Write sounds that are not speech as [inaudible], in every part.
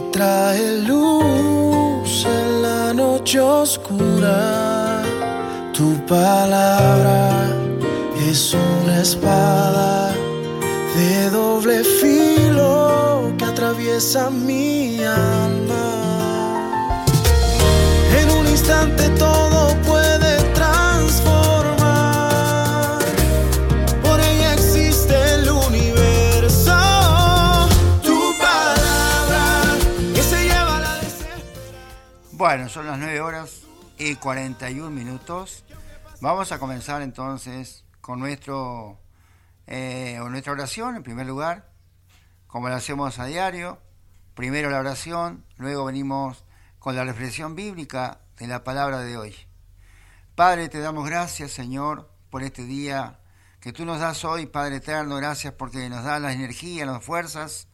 Trae luz en la noche oscura. Tu palabra es una espada de doble filo que atraviesa mi alma. En un instante todo Bueno, son las 9 horas y 41 minutos. Vamos a comenzar entonces con nuestro, eh, nuestra oración en primer lugar, como la hacemos a diario. Primero la oración, luego venimos con la reflexión bíblica de la palabra de hoy. Padre, te damos gracias, Señor, por este día que tú nos das hoy, Padre eterno. Gracias porque nos das la energía, las fuerzas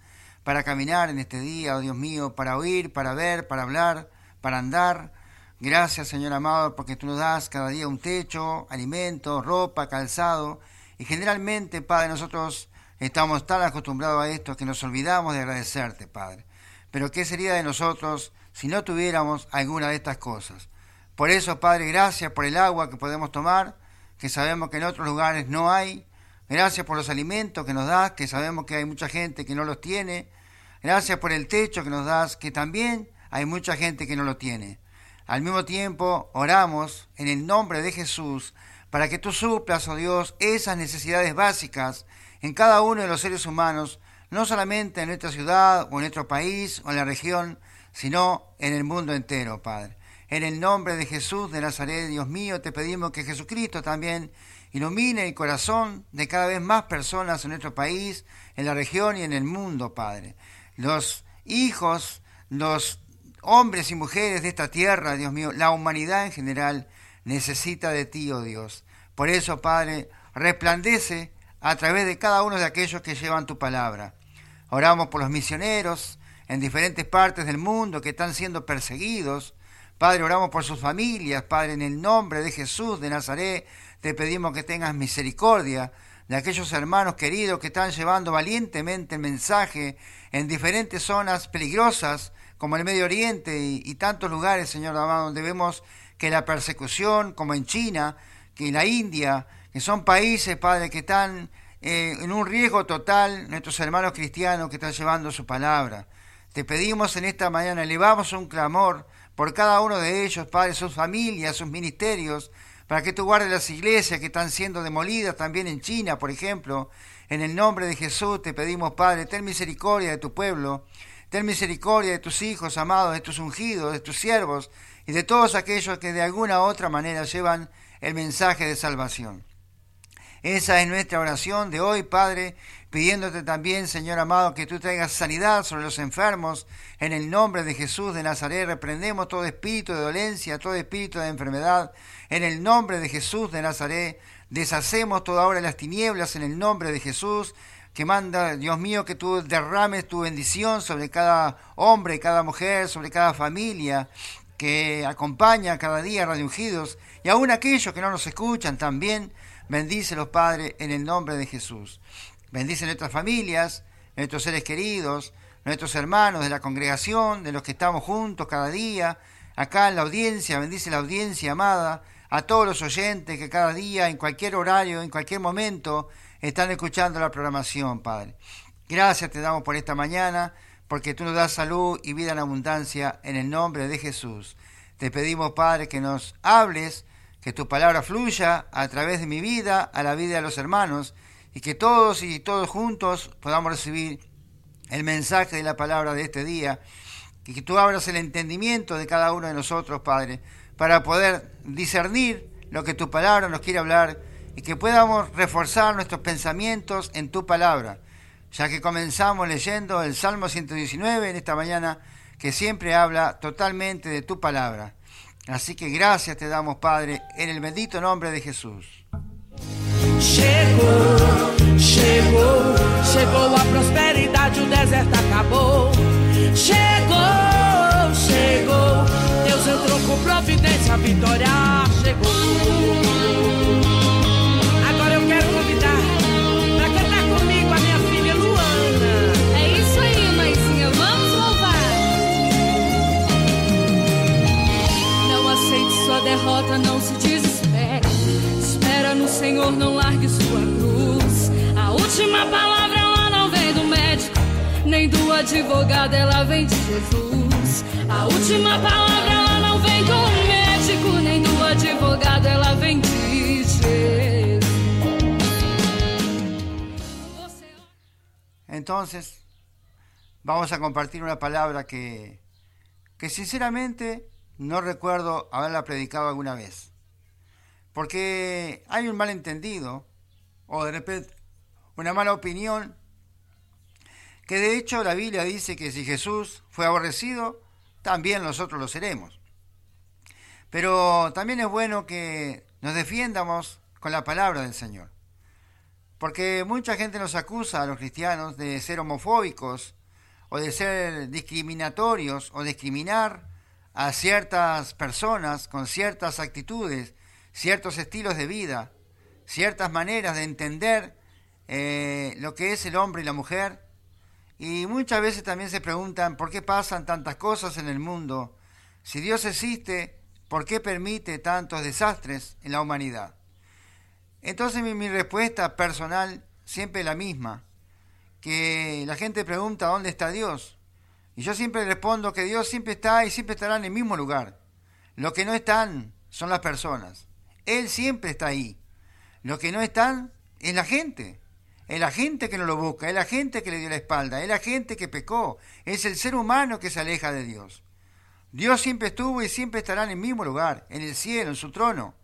para caminar en este día, oh Dios mío, para oír, para ver, para hablar, para andar. Gracias, Señor amado, porque tú nos das cada día un techo, alimento, ropa, calzado. Y generalmente, Padre, nosotros estamos tan acostumbrados a esto que nos olvidamos de agradecerte, Padre. Pero ¿qué sería de nosotros si no tuviéramos alguna de estas cosas? Por eso, Padre, gracias por el agua que podemos tomar, que sabemos que en otros lugares no hay. Gracias por los alimentos que nos das, que sabemos que hay mucha gente que no los tiene. Gracias por el techo que nos das, que también hay mucha gente que no lo tiene. Al mismo tiempo, oramos en el nombre de Jesús para que tú suplas, oh Dios, esas necesidades básicas en cada uno de los seres humanos, no solamente en nuestra ciudad o en nuestro país o en la región, sino en el mundo entero, Padre. En el nombre de Jesús de Nazaret, Dios mío, te pedimos que Jesucristo también ilumine el corazón de cada vez más personas en nuestro país, en la región y en el mundo, Padre. Los hijos, los hombres y mujeres de esta tierra, Dios mío, la humanidad en general necesita de ti, oh Dios. Por eso, Padre, resplandece a través de cada uno de aquellos que llevan tu palabra. Oramos por los misioneros en diferentes partes del mundo que están siendo perseguidos. Padre, oramos por sus familias. Padre, en el nombre de Jesús de Nazaret, te pedimos que tengas misericordia de aquellos hermanos queridos que están llevando valientemente el mensaje en diferentes zonas peligrosas como el Medio Oriente y, tantos lugares, Señor amado, donde vemos que la persecución, como en China, que en la India, que son países, Padre, que están eh, en un riesgo total, nuestros hermanos cristianos que están llevando su palabra. Te pedimos en esta mañana, elevamos un clamor por cada uno de ellos, Padre, sus familias, sus ministerios, para que tú guardes las iglesias que están siendo demolidas también en China, por ejemplo. En el nombre de Jesús te pedimos, Padre, ten misericordia de tu pueblo, ten misericordia de tus hijos amados, de tus ungidos, de tus siervos y de todos aquellos que de alguna u otra manera llevan el mensaje de salvación. Esa es nuestra oración de hoy, Padre, pidiéndote también, Señor amado, que tú traigas sanidad sobre los enfermos. En el nombre de Jesús de Nazaret reprendemos todo espíritu de dolencia, todo espíritu de enfermedad. En el nombre de Jesús de Nazaret deshacemos toda de las tinieblas en el nombre de Jesús que manda, Dios mío, que tú derrames tu bendición sobre cada hombre cada mujer, sobre cada familia que acompaña cada día Radio Ungidos y aún aquellos que no nos escuchan también. Bendícelos, Padre, en el nombre de Jesús. Bendice nuestras familias, nuestros seres queridos, nuestros hermanos de la congregación, de los que estamos juntos cada día, acá en la audiencia, bendice la audiencia amada, a todos los oyentes que cada día, en cualquier horario, en cualquier momento, están escuchando la programación, Padre. Gracias te damos por esta mañana, porque tú nos das salud y vida en abundancia en el nombre de Jesús. Te pedimos, Padre, que nos hables que tu palabra fluya a través de mi vida, a la vida de los hermanos, y que todos y todos juntos podamos recibir el mensaje de la palabra de este día, y que tú abras el entendimiento de cada uno de nosotros, Padre, para poder discernir lo que tu palabra nos quiere hablar y que podamos reforzar nuestros pensamientos en tu palabra, ya que comenzamos leyendo el Salmo 119 en esta mañana, que siempre habla totalmente de tu palabra. Así que gracias te damos, Padre, en el bendito nombre de Jesús. Chegou, chegou, chegou a prosperidade, o deserto acabou. Chegou, chegou, Deus entrou com providência, a vitória chegou. Jesus. A última não vem do médico, nem do advogado, ela vem Entonces, vamos a compartir una palabra que, que sinceramente no recuerdo haberla predicado alguna vez. Porque hay un malentendido, o de repente una mala opinión, que de hecho la Biblia dice que si Jesús fue aborrecido, también nosotros lo seremos. Pero también es bueno que nos defiendamos con la palabra del Señor. Porque mucha gente nos acusa a los cristianos de ser homofóbicos o de ser discriminatorios o discriminar a ciertas personas con ciertas actitudes, ciertos estilos de vida, ciertas maneras de entender eh, lo que es el hombre y la mujer. Y muchas veces también se preguntan por qué pasan tantas cosas en el mundo. Si Dios existe, ¿por qué permite tantos desastres en la humanidad? Entonces mi, respuesta personal siempre es la misma, que la gente pregunta dónde está Dios. Y yo siempre respondo que Dios siempre está y siempre estará en el mismo lugar. Lo que no están son las personas. Él siempre está ahí. Lo que no están es la gente. Es la gente que no lo busca, es la gente que le dio la espalda, es la gente que pecó, es el ser humano que se aleja de Dios. Dios siempre estuvo y siempre estará en el mismo lugar, en el cielo, en su trono.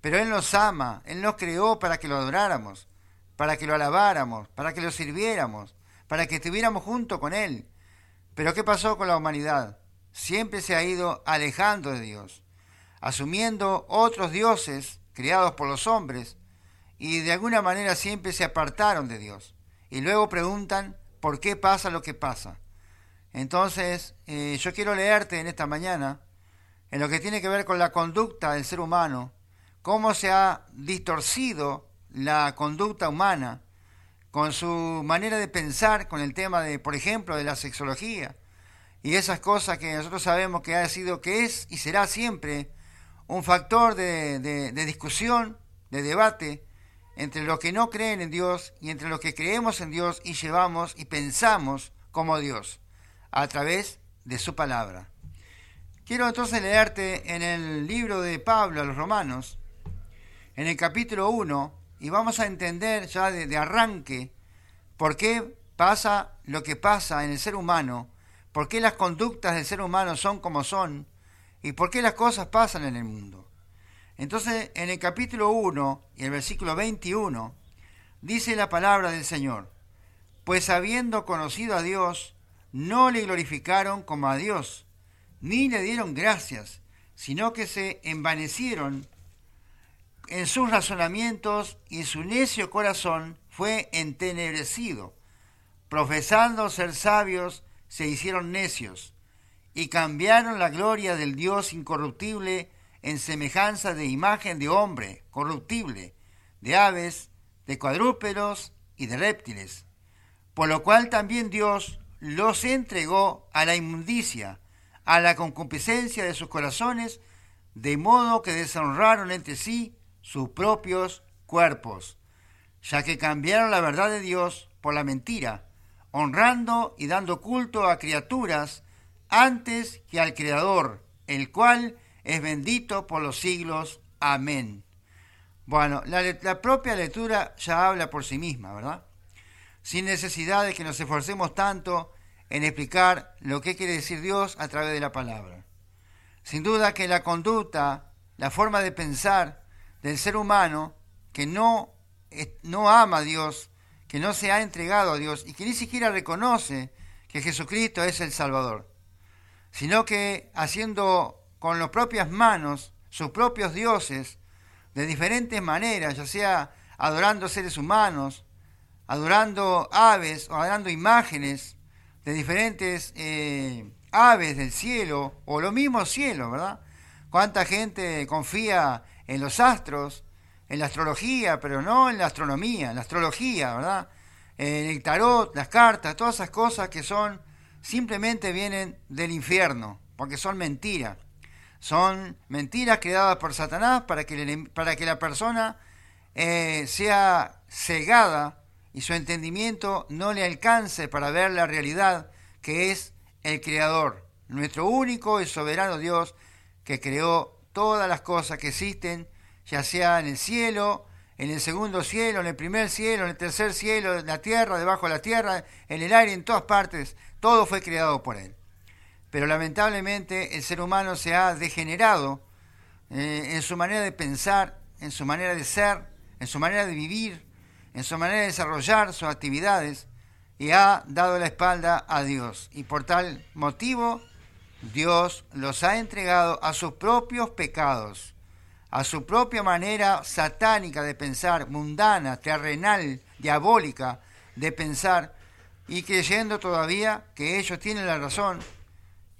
Pero Él nos ama, Él nos creó para que lo adoráramos, para que lo alabáramos, para que lo sirviéramos, para que estuviéramos junto con Él. Pero ¿qué pasó con la humanidad? Siempre se ha ido alejando de Dios, asumiendo otros dioses creados por los hombres, y de alguna manera siempre se apartaron de Dios. Y luego preguntan por qué pasa lo que pasa. Entonces, eh, yo quiero leerte en esta mañana, en lo que tiene que ver con la conducta del ser humano, cómo se ha distorcido la conducta humana con su manera de pensar, con el tema de, por ejemplo, de la sexología y esas cosas que nosotros sabemos que ha sido, que es y será siempre un factor de, discusión, de debate entre los que no creen en Dios y entre los que creemos en Dios y llevamos y pensamos como Dios a través de su palabra. Quiero entonces leerte en el libro de Pablo a los Romanos, en el capítulo 1, y vamos a entender ya de, de, arranque por qué pasa lo que pasa en el ser humano, por qué las conductas del ser humano son como son, y por qué las cosas pasan en el mundo. Entonces, en el capítulo 1 y el versículo 21, dice la palabra del Señor, pues habiendo conocido a Dios, no le glorificaron como a Dios, ni le dieron gracias, sino que se envanecieron en sus razonamientos y su necio corazón fue entenebrecido. Profesando ser sabios, se hicieron necios y cambiaron la gloria del Dios incorruptible en semejanza de imagen de hombre corruptible, de aves, de cuadrúpedos y de reptiles. Por lo cual también Dios los entregó a la inmundicia, a la concupiscencia de sus corazones, de modo que deshonraron entre sí sus propios cuerpos, ya que cambiaron la verdad de Dios por la mentira, honrando y dando culto a criaturas antes que al Creador, el cual es bendito por los siglos. Amén. Bueno, la, propia lectura ya habla por sí misma, ¿verdad? Sin necesidad de que nos esforcemos tanto en explicar lo que quiere decir Dios a través de la palabra. Sin duda que la conducta, la forma de pensar del ser humano que no, no ama a Dios, que no se ha entregado a Dios y que ni siquiera reconoce que Jesucristo es el Salvador, sino que haciendo con las propias manos sus propios dioses de diferentes maneras, ya sea adorando seres humanos, adorando aves o adorando imágenes de diferentes eh, aves del cielo o lo mismo cielo, ¿verdad? ¿Cuánta gente confía en los astros, en la astrología, pero no en la astronomía, en la astrología, ¿verdad? En el tarot, las cartas, todas esas cosas que son, simplemente vienen del infierno, porque son mentiras. Son mentiras creadas por Satanás para que, para que la persona eh, sea cegada y su entendimiento no le alcance para ver la realidad que es el Creador, nuestro único y soberano Dios que creó todas las cosas que existen, ya sea en el cielo, en el segundo cielo, en el primer cielo, en el tercer cielo, en la tierra, debajo de la tierra, en el aire, en todas partes, todo fue creado por Él. Pero lamentablemente el ser humano se ha degenerado eh, en su manera de pensar, en su manera de ser, en su manera de vivir, en su manera de desarrollar sus actividades y ha dado la espalda a Dios. Y por tal motivo Dios los ha entregado a sus propios pecados, a su propia manera satánica de pensar, mundana, terrenal, diabólica de pensar, y creyendo todavía que ellos tienen la razón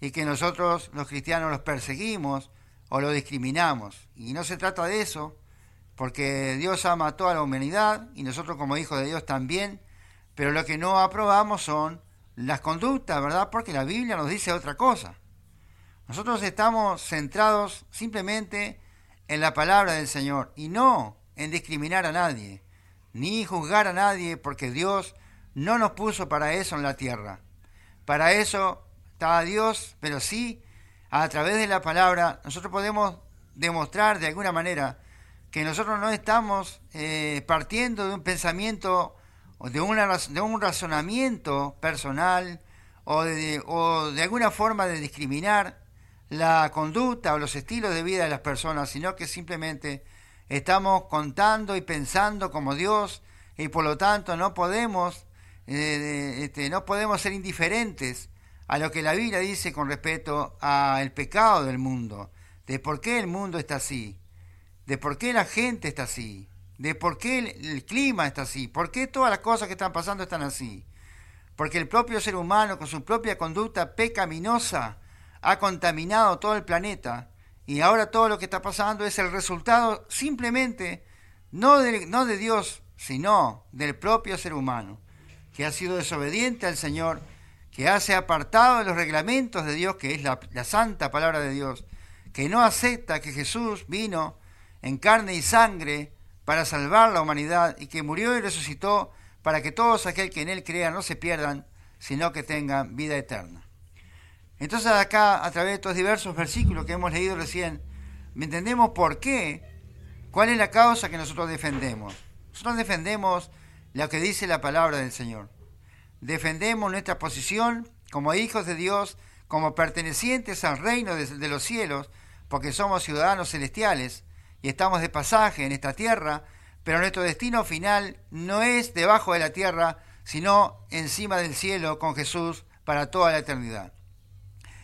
y que nosotros los cristianos los perseguimos o los discriminamos. Y no se trata de eso, porque Dios ama a toda la humanidad y nosotros como hijos de Dios también, pero lo que no aprobamos son las conductas, ¿verdad? Porque la Biblia nos dice otra cosa. Nosotros estamos centrados simplemente en la palabra del Señor y no en discriminar a nadie, ni juzgar a nadie, porque Dios no nos puso para eso en la tierra. Para eso está Dios, pero sí, a través de la palabra, nosotros podemos demostrar de alguna manera que nosotros no estamos eh, partiendo de un pensamiento o de, una, de un razonamiento personal o de, o de alguna forma de discriminar la conducta o los estilos de vida de las personas, sino que simplemente estamos contando y pensando como Dios y por lo tanto no podemos, eh, este, no podemos ser indiferentes a lo que la Biblia dice con respecto al pecado del mundo, de por qué el mundo está así, de por qué la gente está así, de por qué el, clima está así, por qué todas las cosas que están pasando están así. Porque el propio ser humano con su propia conducta pecaminosa ha contaminado todo el planeta y ahora todo lo que está pasando es el resultado simplemente no no de Dios, sino del propio ser humano, que ha sido desobediente al Señor, que hace apartado de los reglamentos de Dios, que es la, santa palabra de Dios, que no acepta que Jesús vino en carne y sangre para salvar la humanidad y que murió y resucitó para que todos aquel que en él crea no se pierdan, sino que tengan vida eterna. Entonces acá, a través de estos diversos versículos que hemos leído recién, entendemos por qué, cuál es la causa que nosotros defendemos. Nosotros defendemos lo que dice la palabra del Señor. Defendemos nuestra posición como hijos de Dios, como pertenecientes al reino de, los cielos, porque somos ciudadanos celestiales y estamos de pasaje en esta tierra, pero nuestro destino final no es debajo de la tierra, sino encima del cielo con Jesús para toda la eternidad.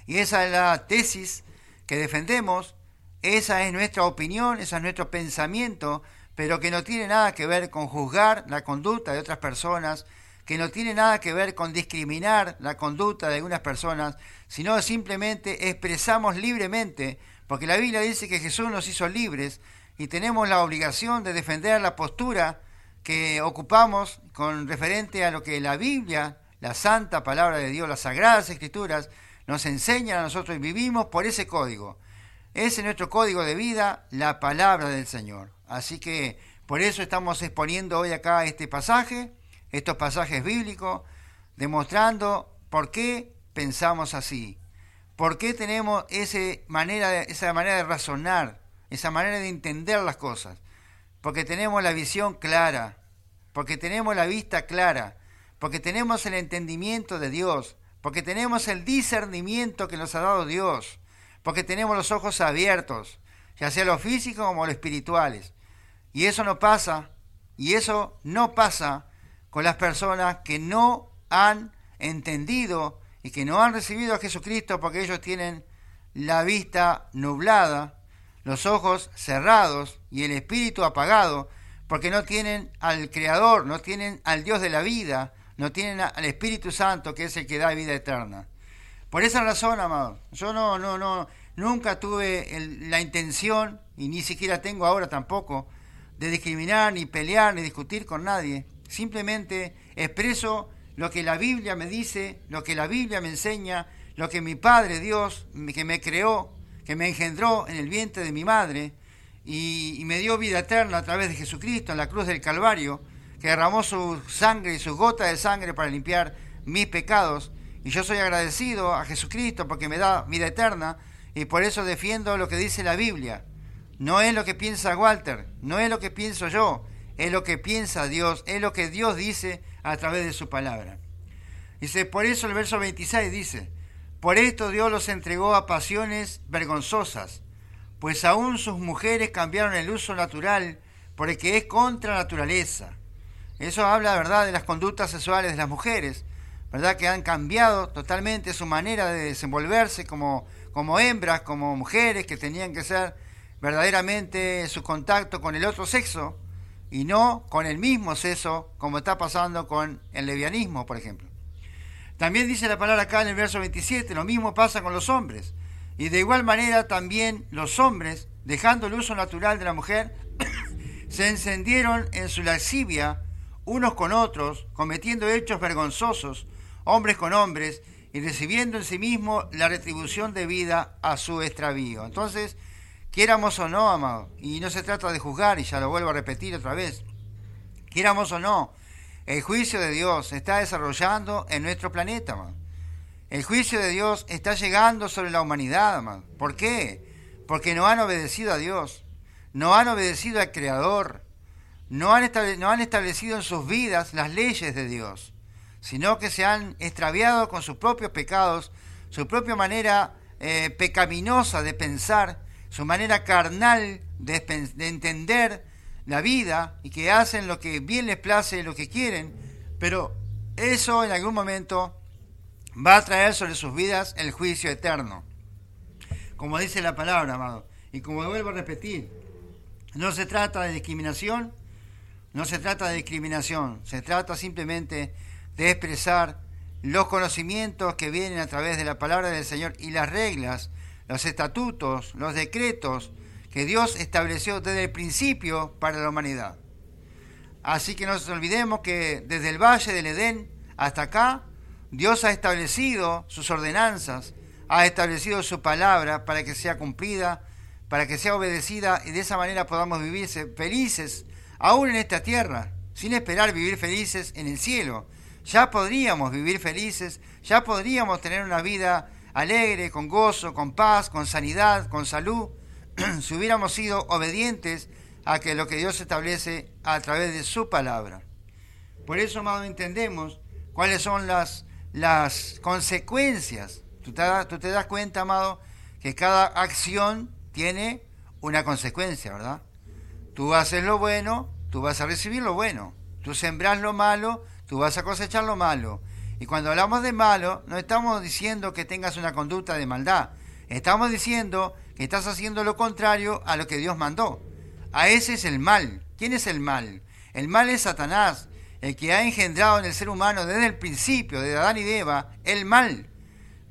Y esa es la tesis que defendemos, esa es nuestra opinión, ese es nuestro pensamiento, pero que no tiene nada que ver con juzgar la conducta de otras personas, que no tiene nada que ver con discriminar la conducta de algunas personas, sino simplemente expresamos libremente, porque la Biblia dice que Jesús nos hizo libres y tenemos la obligación de defender la postura que ocupamos con referente a lo que la Biblia, la santa palabra de Dios, las sagradas escrituras, nos enseñan a nosotros y vivimos por ese código. Ese es nuestro código de vida, la palabra del Señor. Así que por eso estamos exponiendo hoy acá este pasaje, estos pasajes bíblicos, demostrando por qué pensamos así, por qué tenemos ese manera esa manera de razonar, esa manera de entender las cosas. Porque tenemos la visión clara, porque tenemos la vista clara, porque tenemos el entendimiento de Dios, porque tenemos el discernimiento que nos ha dado Dios, porque tenemos los ojos abiertos, ya sea lo físico como lo espirituales. Y eso no pasa, y eso no pasa con las personas que no han entendido y que no han recibido a Jesucristo porque ellos tienen la vista nublada, los ojos cerrados y el espíritu apagado, porque no tienen al Creador, no tienen al Dios de la vida, no tienen al Espíritu Santo, que es el que da vida eterna. Por esa razón, amado, yo no, no, no, nunca tuve la intención, y ni siquiera tengo ahora tampoco, de discriminar, ni pelear, ni discutir con nadie. Simplemente expreso lo que la Biblia me dice, lo que la Biblia me enseña, lo que mi Padre Dios, que me creó, que me engendró en el vientre de mi madre, y, me dio vida eterna a través de Jesucristo en la cruz del Calvario, que derramó su sangre y su gota de sangre para limpiar mis pecados. Y yo soy agradecido a Jesucristo porque me da vida eterna y por eso defiendo lo que dice la Biblia. No es lo que piensa Walter, no es lo que pienso yo, es lo que piensa Dios, es lo que Dios dice a través de su palabra. Dice, por eso el verso 26 dice, por esto Dios los entregó a pasiones vergonzosas pues aún sus mujeres cambiaron el uso natural porque es contra naturaleza. Eso habla, ¿verdad?, de las conductas sexuales de las mujeres, ¿verdad?, que han cambiado totalmente su manera de desenvolverse como, como hembras, como mujeres, que tenían que ser verdaderamente su contacto con el otro sexo y no con el mismo sexo, como está pasando con el levianismo, por ejemplo. También dice la palabra acá en el verso 27, lo mismo pasa con los hombres. Y de igual manera también los hombres, dejando el uso natural de la mujer, [coughs] se encendieron en su lascivia unos con otros, cometiendo hechos vergonzosos, hombres con hombres, y recibiendo en sí mismo la retribución debida a su extravío. Entonces, quieramos o no, amado, y no se trata de juzgar, y ya lo vuelvo a repetir otra vez, quieramos o no, el juicio de Dios se está desarrollando en nuestro planeta, amado. El juicio de Dios está llegando sobre la humanidad, amado. ¿Por qué? Porque no han obedecido a Dios, no han obedecido al Creador, no han, no han establecido en sus vidas las leyes de Dios, sino que se han extraviado con sus propios pecados, su propia manera eh, pecaminosa de pensar, su manera carnal de, de entender la vida y que hacen lo que bien les place, lo que quieren, pero eso en algún momento va a traer sobre sus vidas el juicio eterno. Como dice la palabra, amado. Y como vuelvo a repetir, no se trata de discriminación, no se trata de discriminación, se trata simplemente de expresar los conocimientos que vienen a través de la palabra del Señor y las reglas, los estatutos, los decretos que Dios estableció desde el principio para la humanidad. Así que no nos olvidemos que desde el Valle del Edén hasta acá Dios ha establecido sus ordenanzas, ha establecido su palabra para que sea cumplida, para que sea obedecida y de esa manera podamos vivir felices aún en esta tierra, sin esperar vivir felices en el cielo. Ya podríamos vivir felices, ya podríamos tener una vida alegre, con gozo, con paz, con sanidad, con salud, [clears throat] si hubiéramos sido obedientes a que lo que Dios establece a través de su palabra. Por eso, amado, entendemos cuáles son las las consecuencias. Tú te, tú te das cuenta, amado, que cada acción tiene una consecuencia, ¿verdad? Tú haces lo bueno, tú vas a recibir lo bueno. Tú sembras lo malo, tú vas a cosechar lo malo. Y cuando hablamos de malo, no estamos diciendo que tengas una conducta de maldad. Estamos diciendo que estás haciendo lo contrario a lo que Dios mandó. A ese es el mal. ¿Quién es el mal? El mal es Satanás, el que ha engendrado en el ser humano desde el principio, de Adán y de Eva, el mal.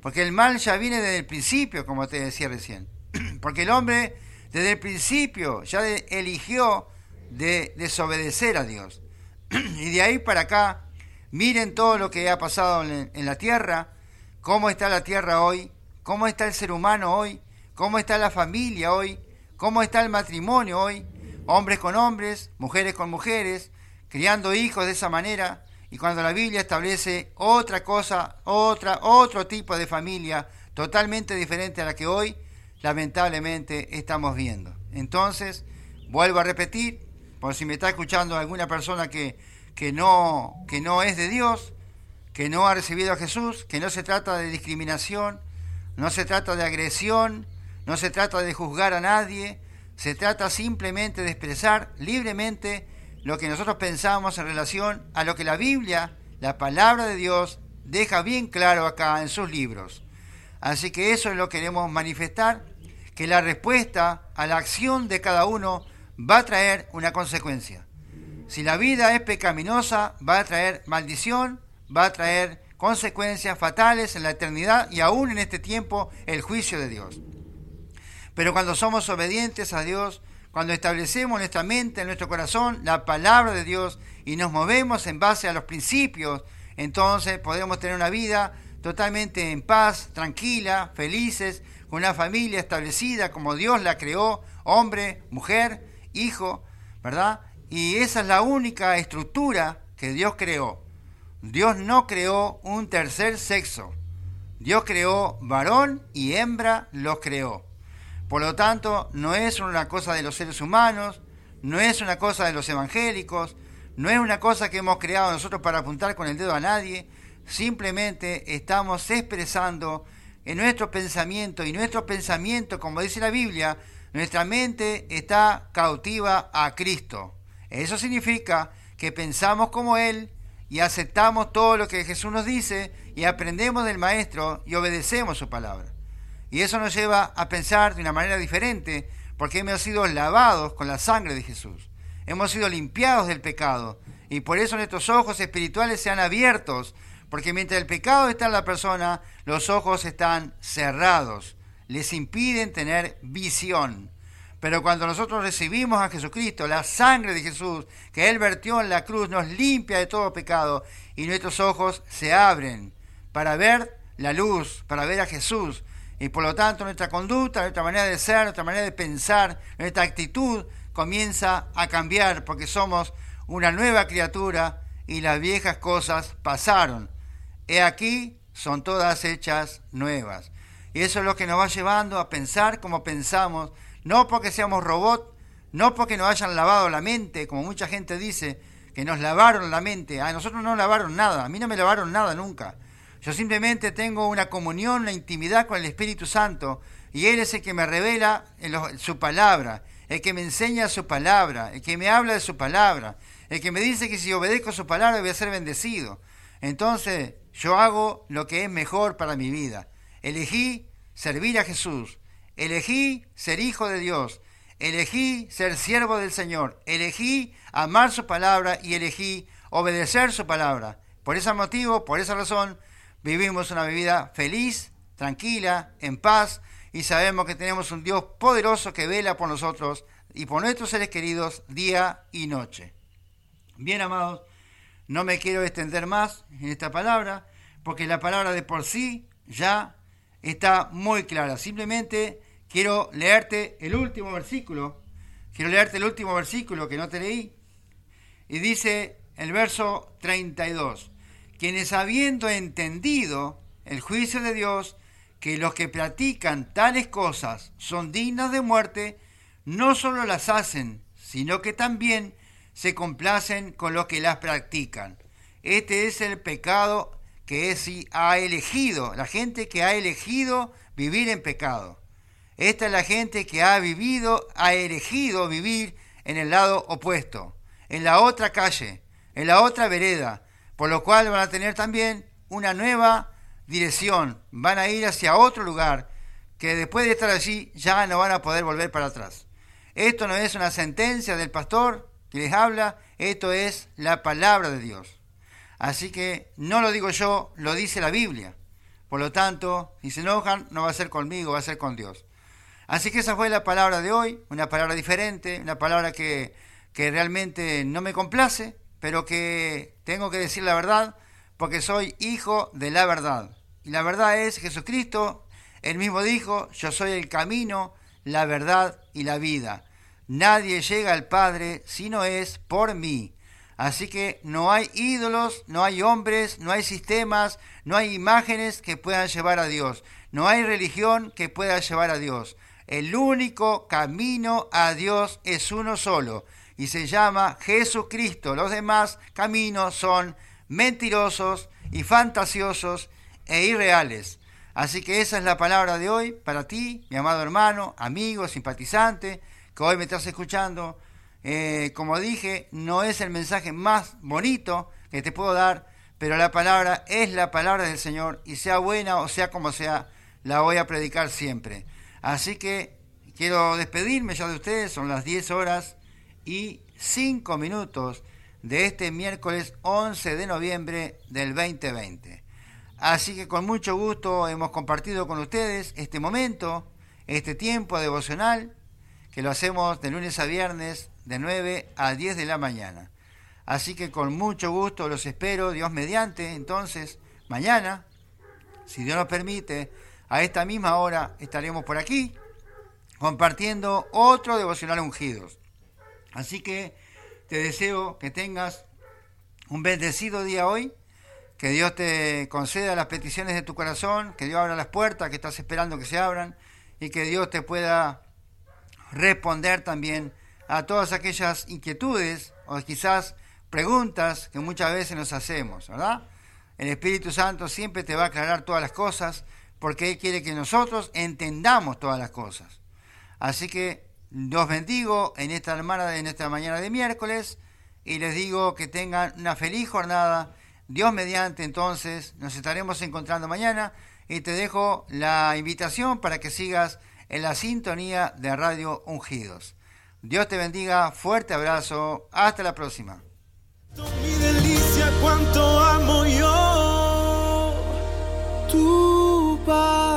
Porque el mal ya viene desde el principio, como te decía recién. [clears throat] Porque el hombre desde el principio ya eligió de desobedecer a Dios. [clears throat] Y de ahí para acá, miren todo lo que ha pasado en, la tierra, cómo está la tierra hoy, cómo está el ser humano hoy, cómo está la familia hoy, cómo está el matrimonio hoy, hombres con hombres, mujeres con mujeres, criando hijos de esa manera, y cuando la Biblia establece otra cosa, otra, otro tipo de familia totalmente diferente a la que hoy lamentablemente estamos viendo. Entonces, vuelvo a repetir, por si me está escuchando alguna persona que, que, no, que no es de Dios, que no ha recibido a Jesús, que no se trata de discriminación, no se trata de agresión, no se trata de juzgar a nadie, se trata simplemente de expresar libremente lo que nosotros pensamos en relación a lo que la Biblia, la palabra de Dios, deja bien claro acá en sus libros. Así que eso es lo que queremos manifestar, que la respuesta a la acción de cada uno va a traer una consecuencia. Si la vida es pecaminosa, va a traer maldición, va a traer consecuencias fatales en la eternidad y aún en este tiempo el juicio de Dios. Pero cuando somos obedientes a Dios, cuando establecemos nuestra mente, en nuestro corazón, la palabra de Dios y nos movemos en base a los principios, entonces podemos tener una vida totalmente en paz, tranquila, felices, con una familia establecida como Dios la creó, hombre, mujer, hijo, ¿verdad? Y esa es la única estructura que Dios creó. Dios no creó un tercer sexo. Dios creó varón y hembra los creó. Por lo tanto, no es una cosa de los seres humanos, no es una cosa de los evangélicos, no es una cosa que hemos creado nosotros para apuntar con el dedo a nadie, simplemente estamos expresando en nuestro pensamiento y nuestro pensamiento, como dice la Biblia, nuestra mente está cautiva a Cristo. Eso significa que pensamos como Él y aceptamos todo lo que Jesús nos dice y aprendemos del Maestro y obedecemos su palabra. Y eso nos lleva a pensar de una manera diferente, porque hemos sido lavados con la sangre de Jesús. Hemos sido limpiados del pecado. Y por eso nuestros ojos espirituales se han abiertos, porque mientras el pecado está en la persona, los ojos están cerrados. Les impiden tener visión. Pero cuando nosotros recibimos a Jesucristo, la sangre de Jesús que Él vertió en la cruz nos limpia de todo pecado y nuestros ojos se abren para ver la luz, para ver a Jesús, y por lo tanto nuestra conducta, nuestra manera de ser, nuestra manera de pensar, nuestra actitud comienza a cambiar porque somos una nueva criatura y las viejas cosas pasaron. He aquí, son todas hechas nuevas. Y eso es lo que nos va llevando a pensar como pensamos, no porque seamos robots, no porque nos hayan lavado la mente, como mucha gente dice, que nos lavaron la mente. A nosotros no lavaron nada, a mí no me lavaron nada nunca. Yo simplemente tengo una comunión, una intimidad con el Espíritu Santo y Él es el que me revela en su palabra, el que me enseña su palabra, el que me habla de su palabra, el que me dice que si obedezco su palabra voy a ser bendecido. Entonces yo hago lo que es mejor para mi vida. Elegí servir a Jesús, elegí ser hijo de Dios, elegí ser siervo del Señor, elegí amar su palabra y elegí obedecer su palabra. Por ese motivo, por esa razón, vivimos una vida feliz, tranquila, en paz y sabemos que tenemos un Dios poderoso que vela por nosotros y por nuestros seres queridos día y noche. Bien, amados, no me quiero extender más en esta palabra porque la palabra de por sí ya está muy clara. Simplemente quiero leerte el último versículo. Quiero leerte el último versículo que no te leí. Y dice el verso 32 quienes habiendo entendido el juicio de Dios, que los que practican tales cosas son dignas de muerte, no solo las hacen, sino que también se complacen con los que las practican. Este es el pecado que es, ha elegido, la gente que ha elegido vivir en pecado. Esta es la gente que ha vivido, ha elegido vivir en el lado opuesto, en la otra calle, en la otra vereda, por lo cual van a tener también una nueva dirección, van a ir hacia otro lugar, que después de estar allí ya no van a poder volver para atrás. Esto no es una sentencia del pastor que les habla, esto es la palabra de Dios. Así que no lo digo yo, lo dice la Biblia. Por lo tanto, si se enojan, no va a ser conmigo, va a ser con Dios. Así que esa fue la palabra de hoy, una palabra diferente, una palabra que, que realmente no me complace, pero que tengo que decir la verdad porque soy hijo de la verdad. Y la verdad es Jesucristo, él mismo dijo, yo soy el camino, la verdad y la vida. Nadie llega al Padre si no es por mí. Así que no hay ídolos, no hay hombres, no hay sistemas, no hay imágenes que puedan llevar a Dios. No hay religión que pueda llevar a Dios. El único camino a Dios es uno solo y se llama Jesucristo. Los demás caminos son mentirosos y fantasiosos e irreales. Así que esa es la palabra de hoy para ti, mi amado hermano, amigo, simpatizante, que hoy me estás escuchando. Eh, como dije, no es el mensaje más bonito que te puedo dar, pero la palabra es la palabra del Señor y sea buena o sea como sea, la voy a predicar siempre. Así que quiero despedirme ya de ustedes, son las 10 horas y 5 minutos de este miércoles 11 de noviembre del 2020. Así que con mucho gusto hemos compartido con ustedes este momento, este tiempo devocional, que lo hacemos de lunes a viernes de 9 a 10 de la mañana. Así que con mucho gusto los espero, Dios mediante, entonces, mañana, si Dios nos permite, a esta misma hora estaremos por aquí compartiendo otro devocional ungidos. Así que te deseo que tengas un bendecido día hoy, que Dios te conceda las peticiones de tu corazón, que Dios abra las puertas que estás esperando que se abran y que Dios te pueda responder también a todas aquellas inquietudes o quizás preguntas que muchas veces nos hacemos, ¿verdad? El Espíritu Santo siempre te va a aclarar todas las cosas porque Él quiere que nosotros entendamos todas las cosas. Así que los bendigo en esta, en esta mañana de miércoles y les digo que tengan una feliz jornada. Dios mediante entonces nos estaremos encontrando mañana y te dejo la invitación para que sigas en la sintonía de Radio Ungidos. Dios te bendiga, fuerte abrazo, hasta la próxima. goodbye.